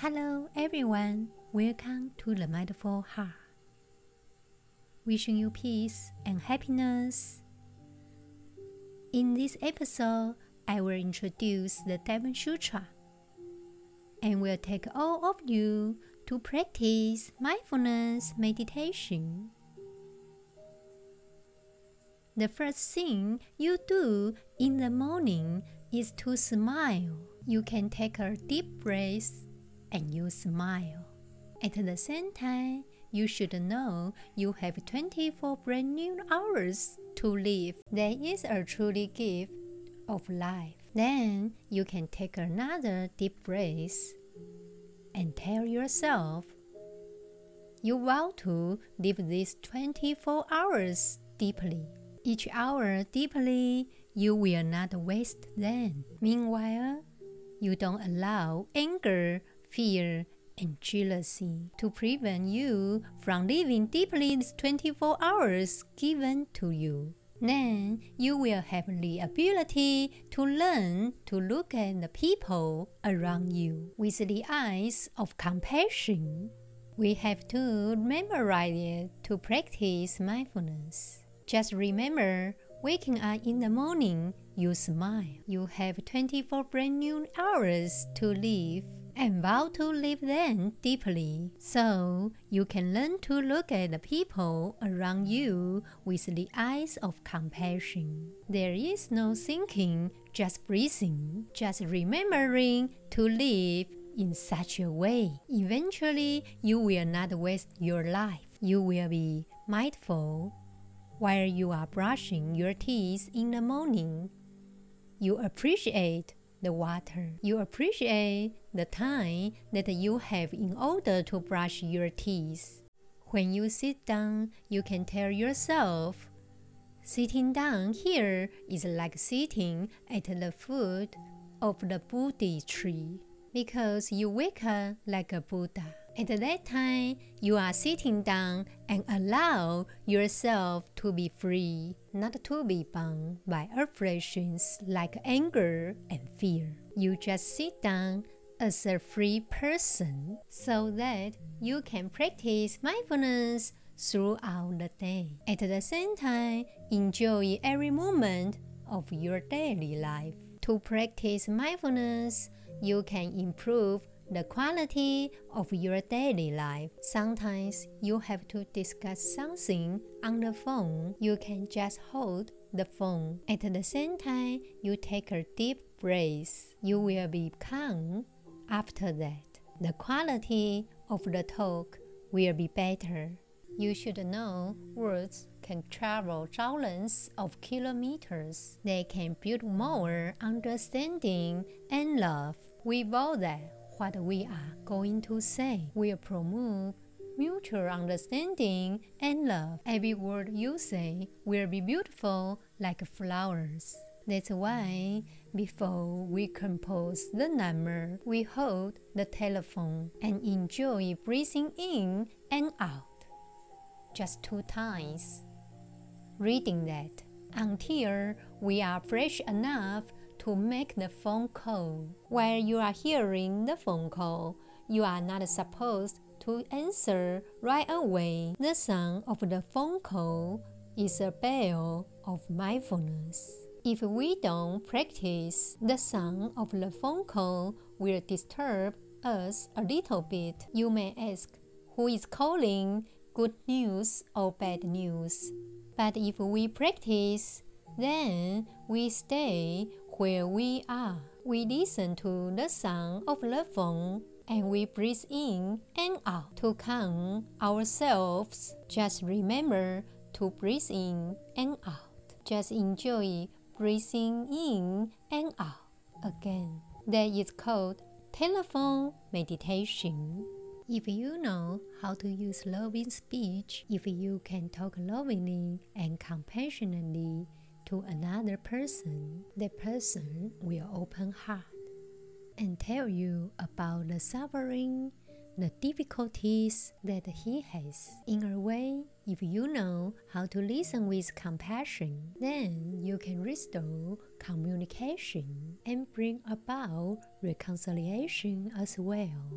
Hello, everyone. Welcome to the Mindful Heart. Wishing you peace and happiness. In this episode, I will introduce the Diamond Sutra and will take all of you to practice mindfulness meditation. The first thing you do in the morning is to smile. You can take a deep breath and you smile. At the same time, you should know you have 24 brand new hours to live. That is a truly gift of life. Then you can take another deep breath and tell yourself you vow to live these 24 hours deeply. Each hour deeply, you will not waste them. Meanwhile, you don't allow anger, fear, and jealousy to prevent you from living deeply these 24 hours given to you. Then you will have the ability to learn to look at the people around you with the eyes of compassion. We have to memorize it to practice mindfulness. Just remember, waking up in the morning, you smile. You have 24 brand new hours to live and vow to live them deeply so you can learn to look at the people around you with the eyes of compassion. There is no thinking, just breathing, just remembering to live in such a way. Eventually, you will not waste your life. You will be mindful while you are brushing your teeth in the morning. You appreciate the water. You appreciate the time that you have in order to brush your teeth. When you sit down, you can tell yourself, sitting down here is like sitting at the foot of the Bodhi tree because you wake up like a Buddha. At that time, you are sitting down and allow yourself to be free, not to be bound by oppressions like anger and fear. You just sit down as a free person so that you can practice mindfulness throughout the day. At the same time, enjoy every moment of your daily life. To practice mindfulness, you can improve the quality of your daily life. Sometimes you have to discuss something on the phone. You can just hold the phone. At the same time, you take a deep breath. You will be calm after that. The quality of the talk will be better. You should know words can travel thousands of kilometers. They can build more understanding and love. We vow that what we are going to say will promote mutual understanding and love. Every word you say will be beautiful like flowers. That's why before we compose the number, we hold the telephone and enjoy breathing in and out. Just two times. Reading that until we are fresh enough to make the phone call. While you are hearing the phone call, you are not supposed to answer right away. The sound of the phone call is a bell of mindfulness. If we don't practice, the sound of the phone call will disturb us a little bit. You may ask, who is calling? Good news or bad news? But if we practice, then we stay where we are. We listen to the sound of the phone and we breathe in and out to calm ourselves. Just remember to breathe in and out. Just enjoy breathing in and out again. That is called telephone meditation. If you know how to use loving speech, if you can talk lovingly and compassionately, to another person, that person will open heart and tell you about the suffering, the difficulties that he has. In a way, if you know how to listen with compassion, then you can restore communication and bring about reconciliation as well.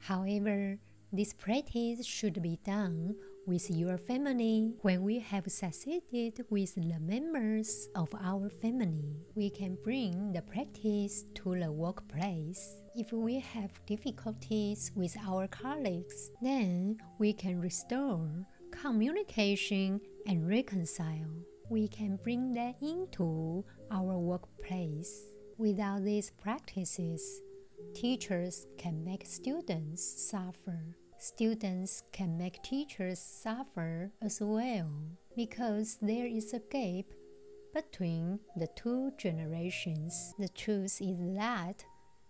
However, this practice should be done with your family. When we have succeeded with the members of our family, we can bring the practice to the workplace. If we have difficulties with our colleagues, then we can restore communication and reconcile. We can bring that into our workplace. Without these practices, teachers can make students suffer students can make teachers suffer as well because there is a gap between the two generations. The truth is that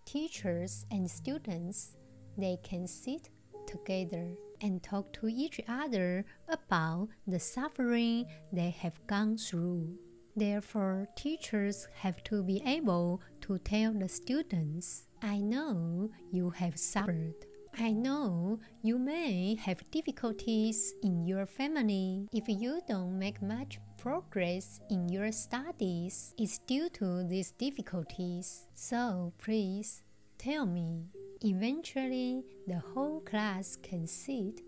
teachers and students they can sit together and talk to each other about the suffering they have gone through. Therefore, teachers have to be able to tell the students, I know you have suffered I know you may have difficulties in your family. If you don't make much progress in your studies, it's due to these difficulties. So please tell me. Eventually, the whole class can sit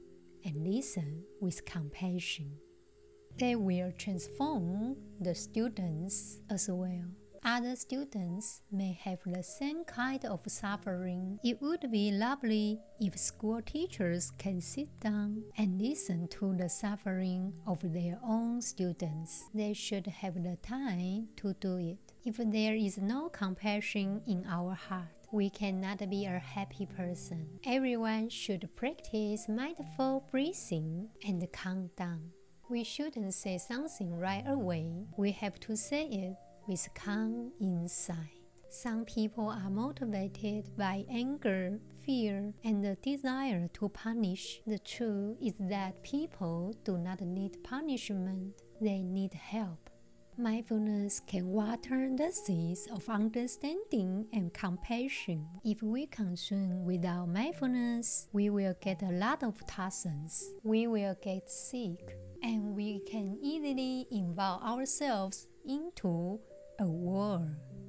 and listen with compassion. They will transform the students as well. Other students may have the same kind of suffering. It would be lovely if school teachers can sit down and listen to the suffering of their own students. They should have the time to do it. If there is no compassion in our heart, we cannot be a happy person. Everyone should practice mindful breathing and calm down. We shouldn't say something right away. We have to say it with calm inside. Some people are motivated by anger, fear, and the desire to punish. The truth is that people do not need punishment, they need help. Mindfulness can water the seeds of understanding and compassion. If we consume without mindfulness, we will get a lot of toxins. We will get sick, and we can easily involve ourselves into a war.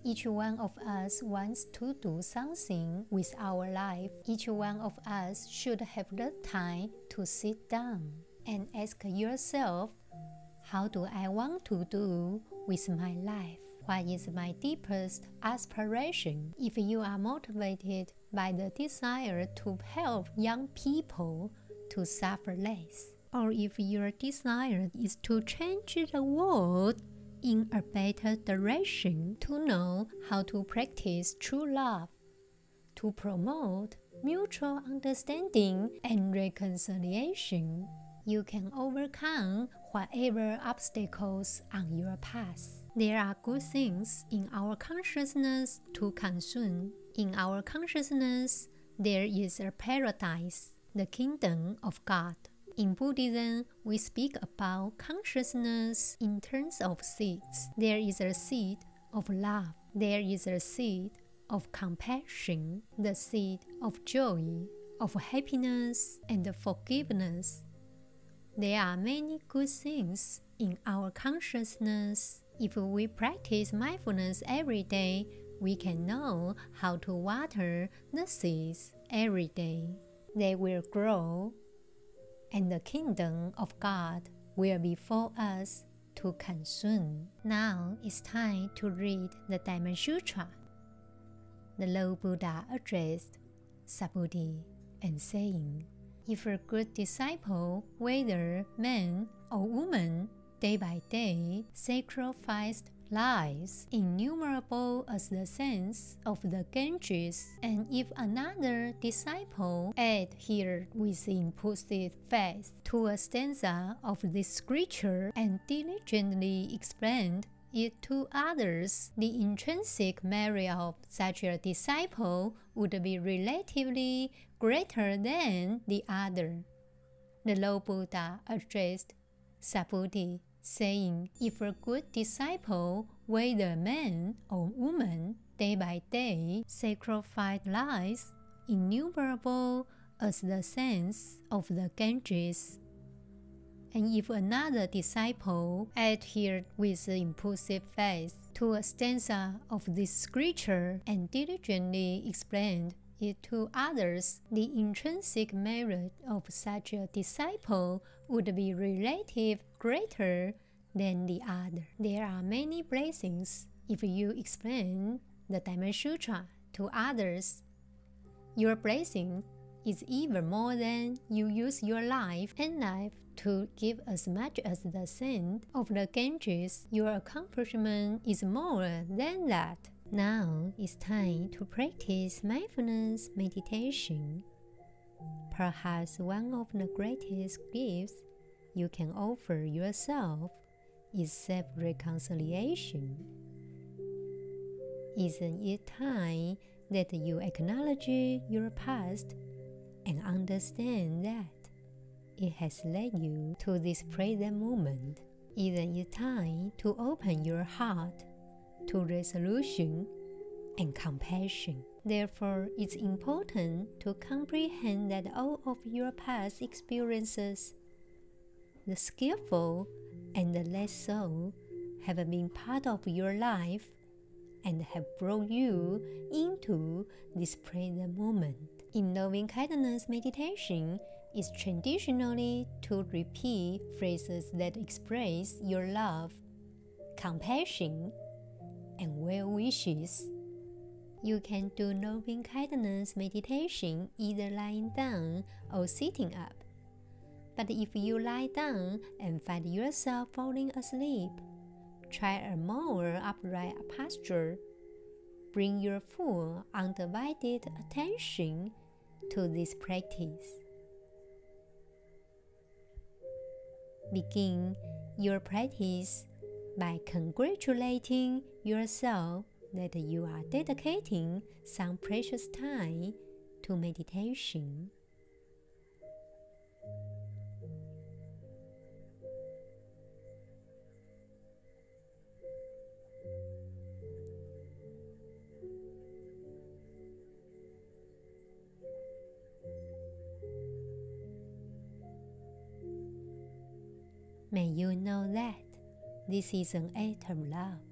Each one of us wants to do something with our life. Each one of us should have the time to sit down and ask yourself, How do I want to do with my life? What is my deepest aspiration? If you are motivated by the desire to help young people to suffer less, or if your desire is to change the world in a better direction to know how to practice true love, to promote mutual understanding and reconciliation. You can overcome whatever obstacles on your path. There are good things in our consciousness to consume. In our consciousness, there is a paradise, the kingdom of God. In Buddhism, we speak about consciousness in terms of seeds. There is a seed of love, there is a seed of compassion, the seed of joy, of happiness, and forgiveness. There are many good things in our consciousness. If we practice mindfulness every day, we can know how to water the seeds every day. They will grow and the kingdom of God will be for us to consume. Now it's time to read the Diamond Sutra. The Lord Buddha addressed Subhuti and saying, If a good disciple, whether man or woman, day by day sacrificed lives, innumerable as the sands of the Ganges, and if another disciple adhered with impulsive faith to a stanza of this scripture and diligently explained it to others, the intrinsic merit of such a disciple would be relatively greater than the other. The Lord Buddha addressed Subhuti saying, If a good disciple, whether man or woman, day by day sacrifice lives innumerable as the sands of the Ganges, and if another disciple adhered with impulsive faith to a stanza of this scripture and diligently explained to others, the intrinsic merit of such a disciple would be relative greater than the other. There are many blessings if you explain the Diamond Sutra to others. Your blessing is even more than you use your life and life to give as much as the sand of the Ganges. Your accomplishment is more than that. Now it's time to practice mindfulness meditation. Perhaps one of the greatest gifts you can offer yourself is self reconciliation. Isn't it time that you acknowledge your past and understand that it has led you to this present moment? Isn't it time to open your heart to resolution and compassion? Therefore, it's important to comprehend that all of your past experiences, the skillful and the less so, have been part of your life and have brought you into this present moment. In loving kindness meditation, is traditionally to repeat phrases that express your love, compassion, and well wishes. You can do loving kindness meditation either lying down or sitting up. But if you lie down and find yourself falling asleep, Try a more upright posture. Bring your full undivided attention to this practice. Begin your practice by congratulating yourself that you are dedicating some precious time to meditation. May you know that this is an act of love.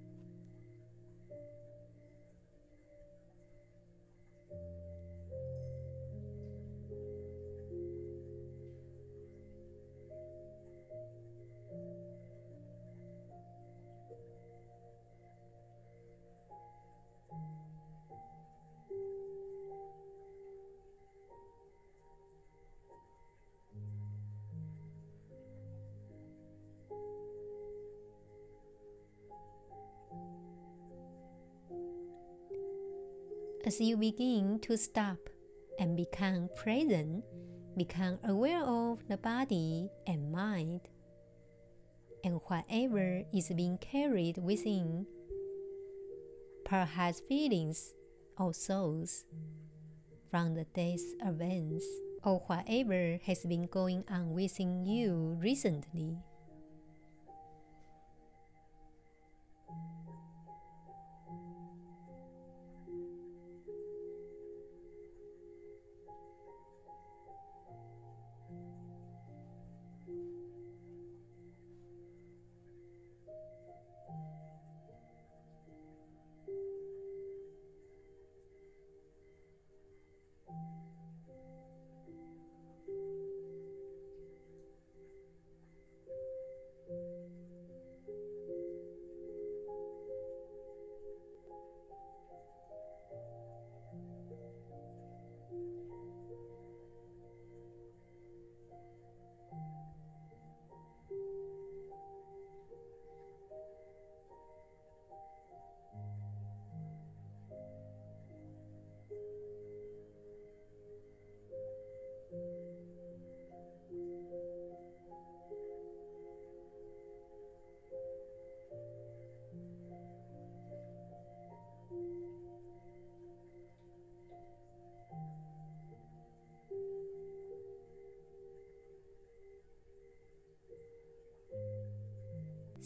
As you begin to stop and become present, become aware of the body and mind, and whatever is being carried within, perhaps feelings or souls from the day's events, or whatever has been going on within you recently.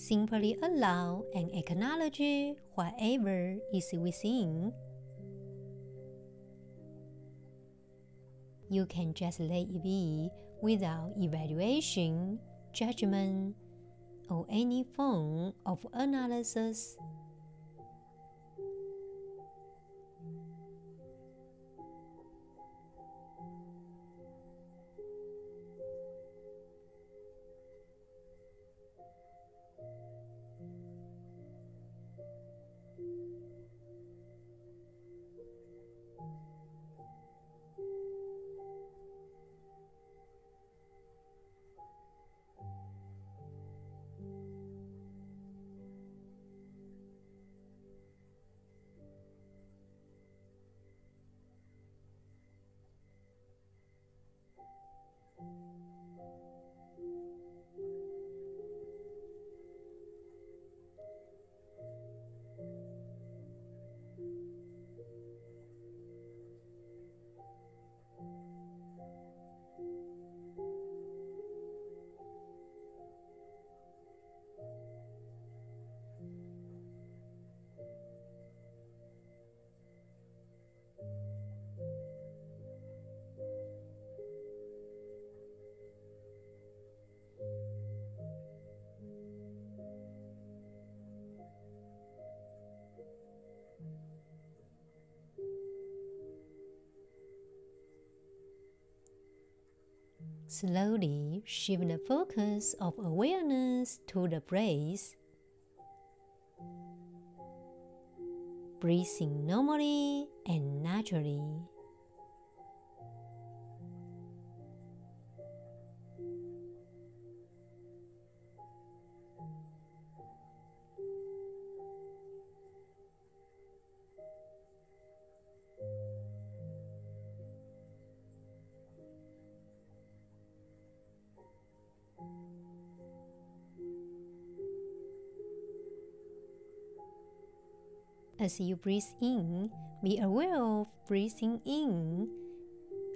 Simply allow and acknowledge whatever is within. You can just let it be without evaluation, judgment, or any form of analysis. Slowly shift the focus of awareness to the breath. Breathing normally and naturally. As you breathe in, be aware of breathing in.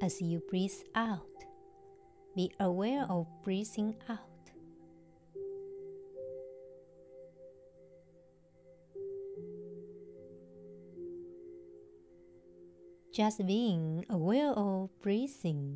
As you breathe out, be aware of breathing out. Just being aware of breathing.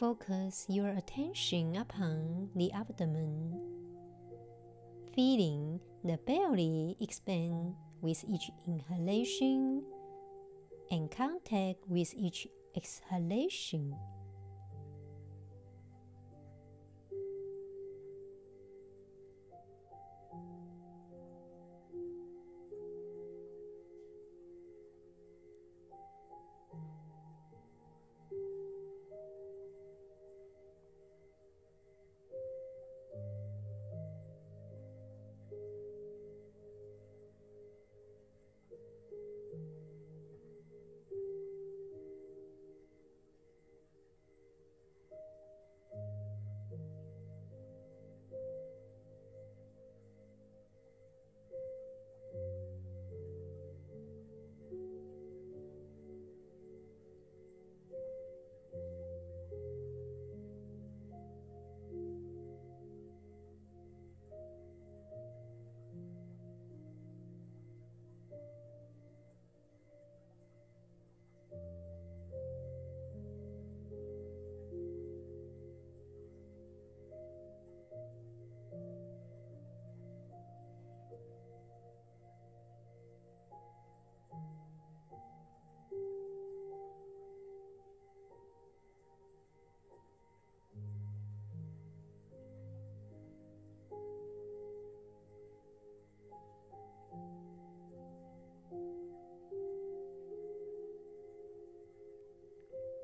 Focus your attention upon the abdomen, feeling the belly expand with each inhalation and contact with each exhalation.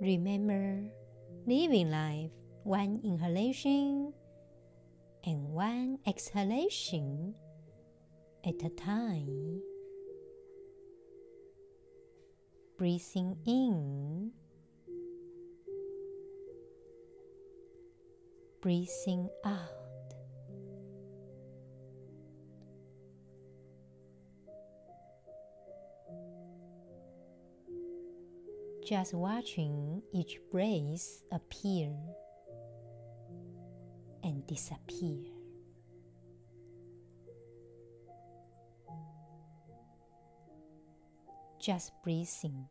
Remember, living life one inhalation and one exhalation at a time. Breathing in, breathing out. Just watching each breath appear and disappear. Just breathing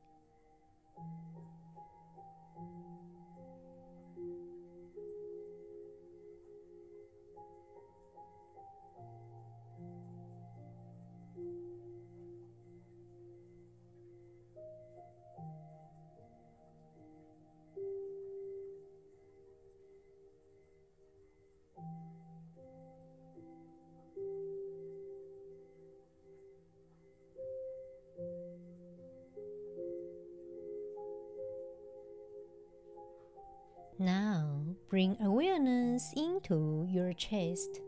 bring awareness into your chest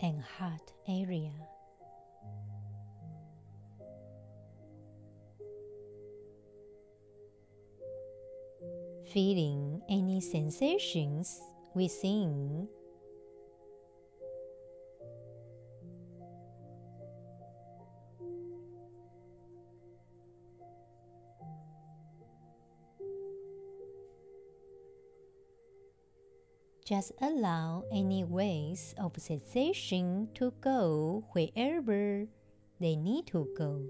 and heart area. Feeling any sensations within Just allow any ways of sensation to go wherever they need to go.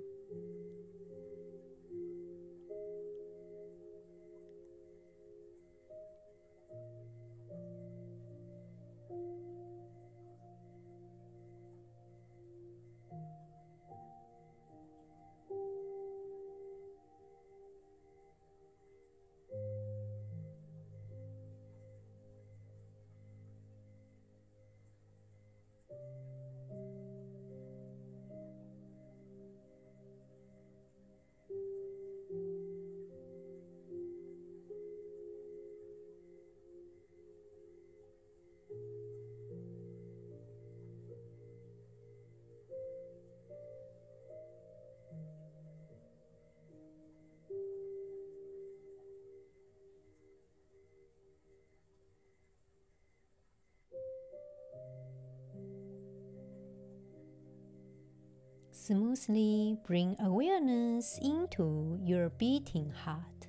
Smoothly bring awareness into your beating heart.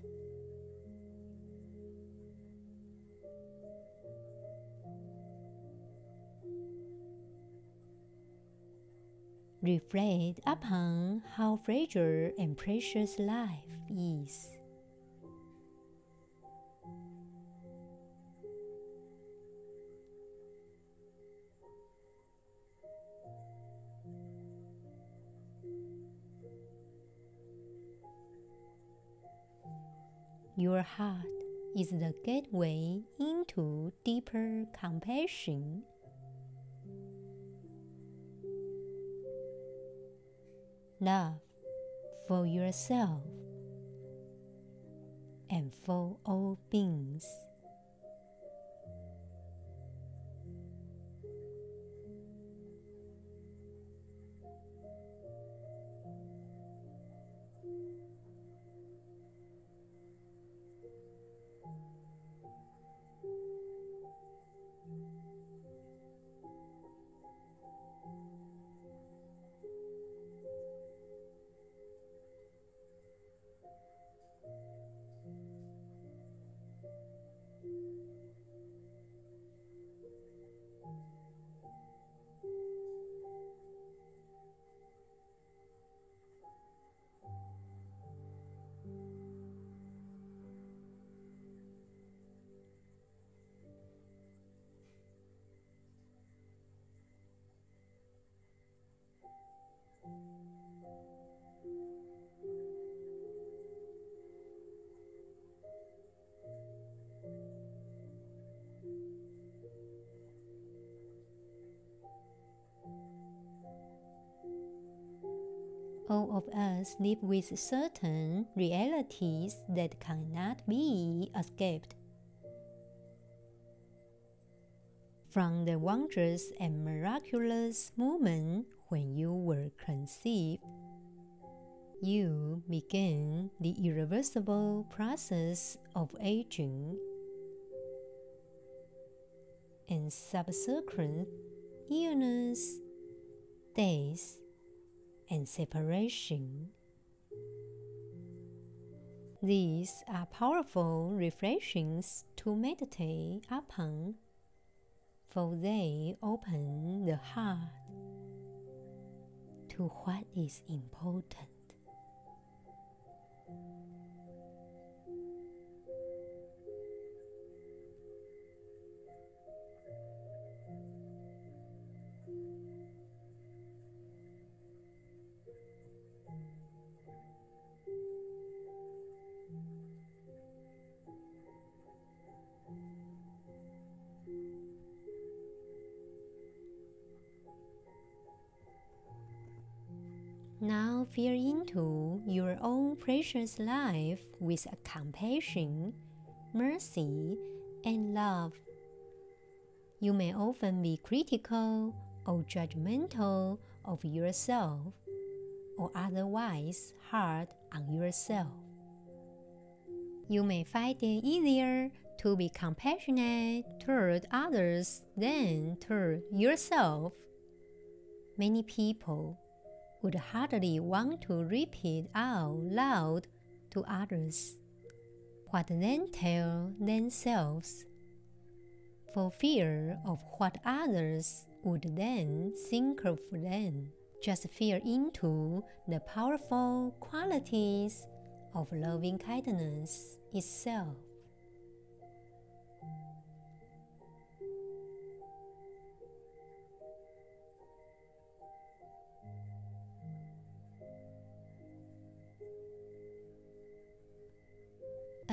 Reflect upon how fragile and precious life is. Your heart is the gateway into deeper compassion. Love for yourself and for all beings. Of us live with certain realities that cannot be escaped. From the wondrous and miraculous moment when you were conceived, you begin the irreversible process of aging and subsequent illness, death, and separation. These are powerful reflections to meditate upon, for they open the heart to what is important. Now feel into your own precious life with compassion mercy, and love. You may often be critical or judgmental of yourself or otherwise hard on yourself. You may find it easier to be compassionate toward others than toward yourself. Many people would hardly want to repeat out loud to others what they tell themselves for fear of what others would then think of them. Just feel into the powerful qualities of loving kindness itself.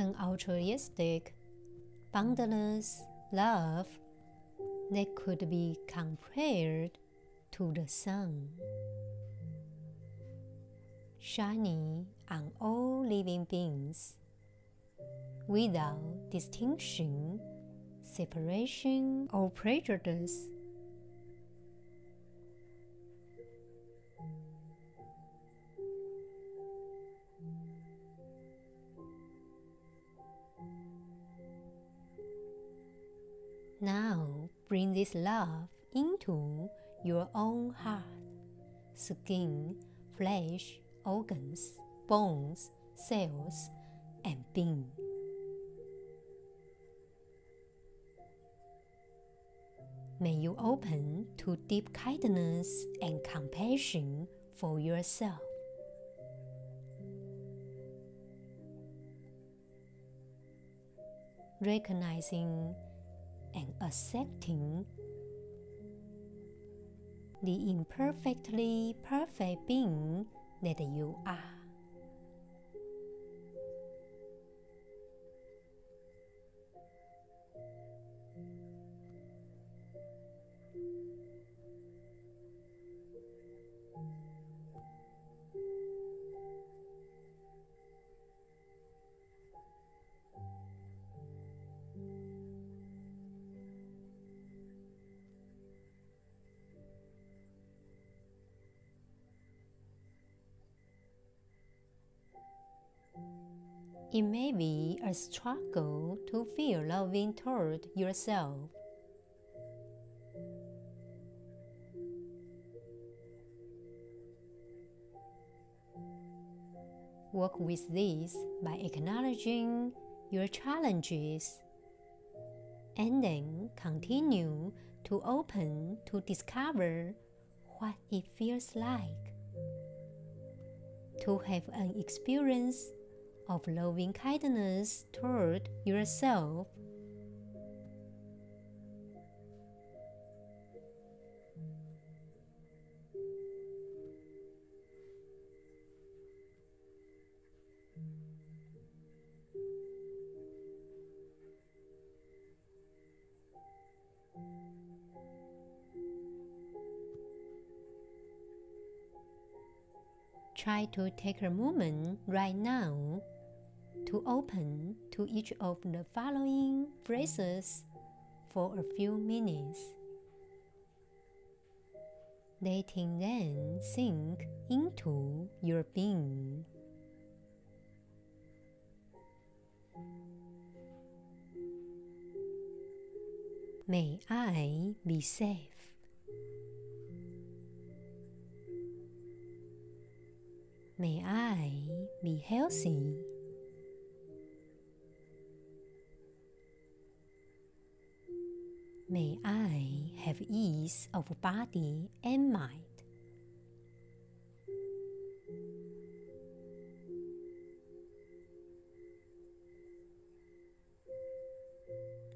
An altruistic, boundless love that could be compared to the sun, shining on all living beings without distinction, separation, or prejudice. Bring this love into your own heart, skin, flesh, organs, bones, cells, and being. May you open to deep kindness and compassion for yourself. Recognizing and accepting the imperfectly perfect being that you are. It may be a struggle to feel loving toward yourself. Work with this by acknowledging your challenges and then continue to open to discover what it feels like to have an experience of loving kindness toward yourself. Try to take a moment right now to open to each of the following phrases for a few minutes, letting them sink into your being. May I be safe. May I be healthy. May I have ease of body and mind.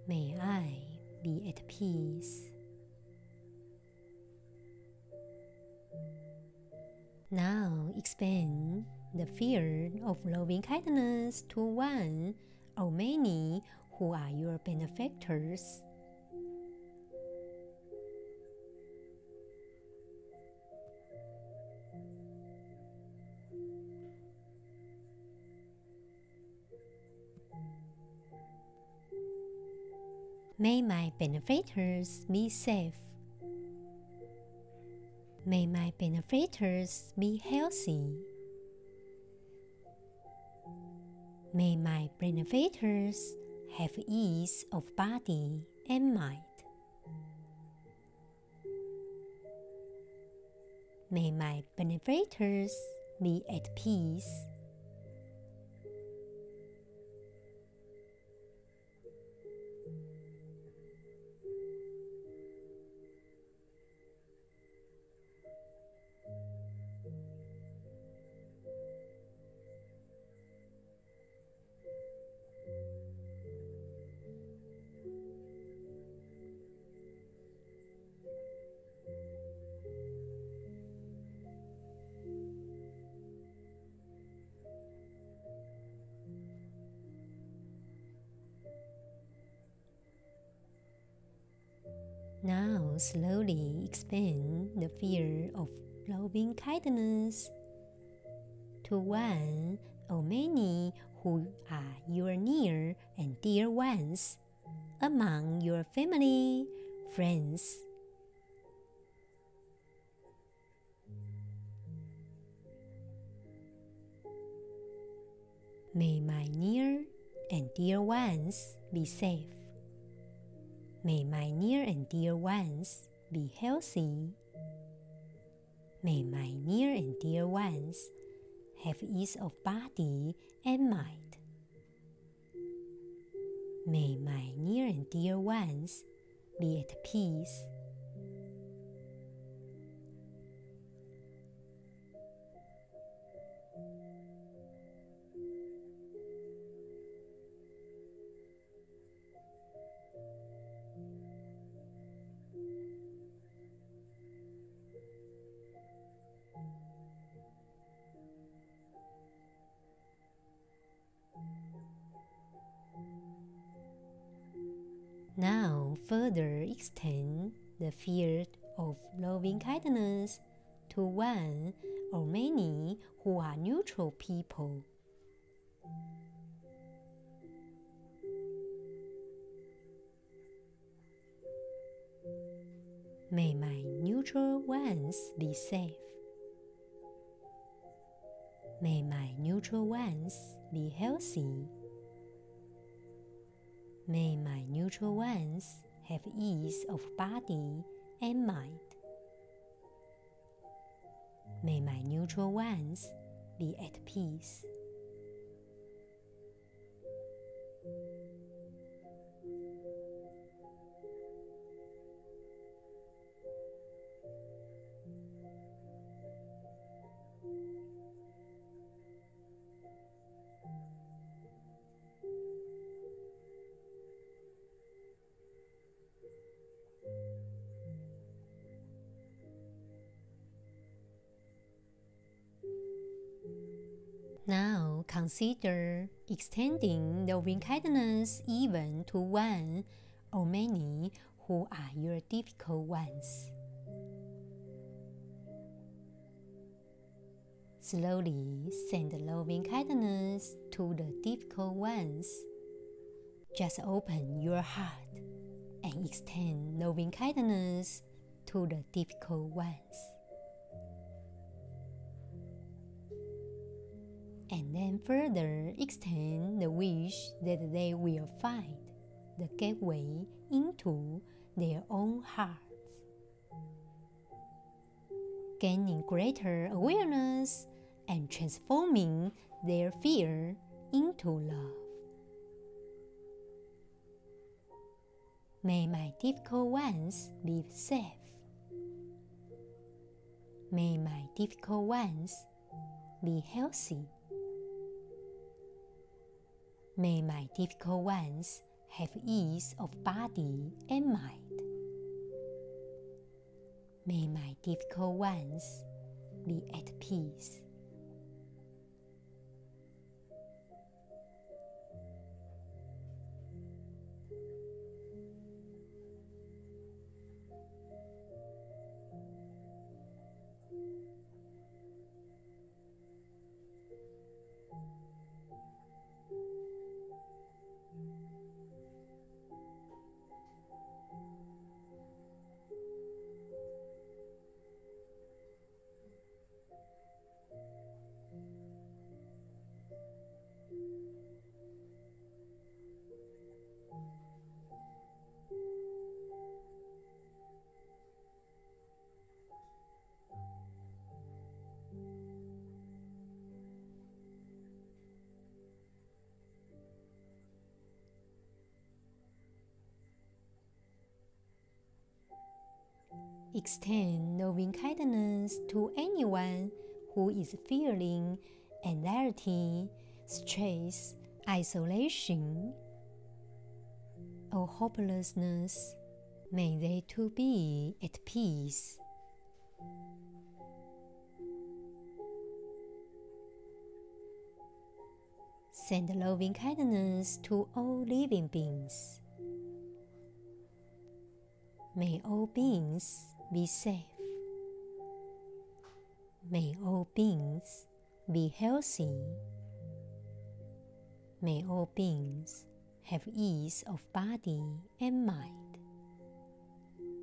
May I be at peace. Now expand the field of loving kindness to one or many who are your benefactors. May my benefactors be safe. May my benefactors be healthy. May my benefactors have ease of body and mind. May my benefactors be at peace. Now slowly expand the fear of loving kindness to one or many who are your near and dear ones among your family, friends. May my near and dear ones be safe. May my near and dear ones be healthy. May my near and dear ones have ease of body and mind. May my near and dear ones be at peace. Now, further extend the field of loving kindness to one or many who are neutral people. May my neutral ones be safe. May my neutral ones be healthy. May my neutral ones have ease of body and mind. May my neutral ones be at peace. Now consider extending loving kindness even to one or many who are your difficult ones. Slowly send loving kindness to the difficult ones. Just open your heart and extend loving kindness to the difficult ones. And then further extend the wish that they will find the gateway into their own hearts, gaining greater awareness and transforming their fear into love. May my difficult ones be safe. May my difficult ones be healthy. May my difficult ones have ease of body and mind. May my difficult ones be at peace. Extend loving kindness to anyone who is feeling anxiety, stress, isolation, or hopelessness. May they too be at peace. Send loving kindness to all living beings. May all beings be safe. May all beings be healthy. May all beings have ease of body and mind.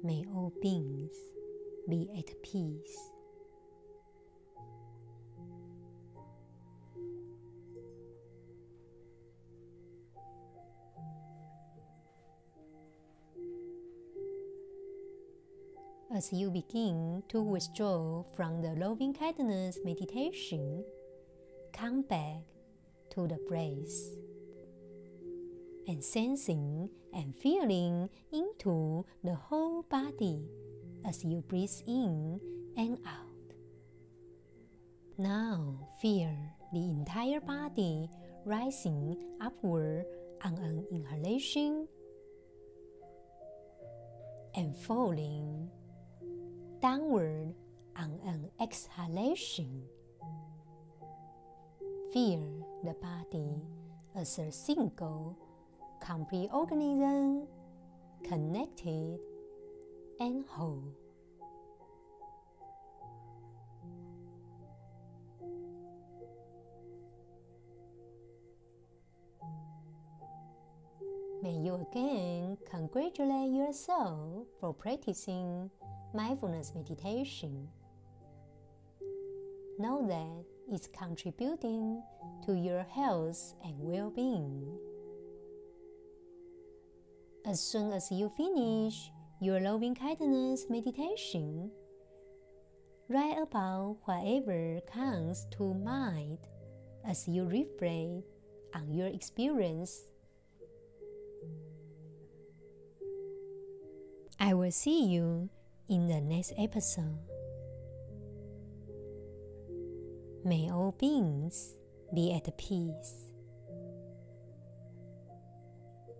May all beings be at peace. As you begin to withdraw from the loving kindness meditation, come back to the breath and sensing and feeling into the whole body as you breathe in and out. Now feel the entire body rising upward on an inhalation and falling downward on an exhalation. Feel the body as a single, complete organism, connected and whole. May you again congratulate yourself for practicing mindfulness meditation. Know that it's contributing to your health and well being. As soon as you finish your loving kindness meditation, write about whatever comes to mind as you reflect on your experience. I will see you in the next episode. May all beings be at peace.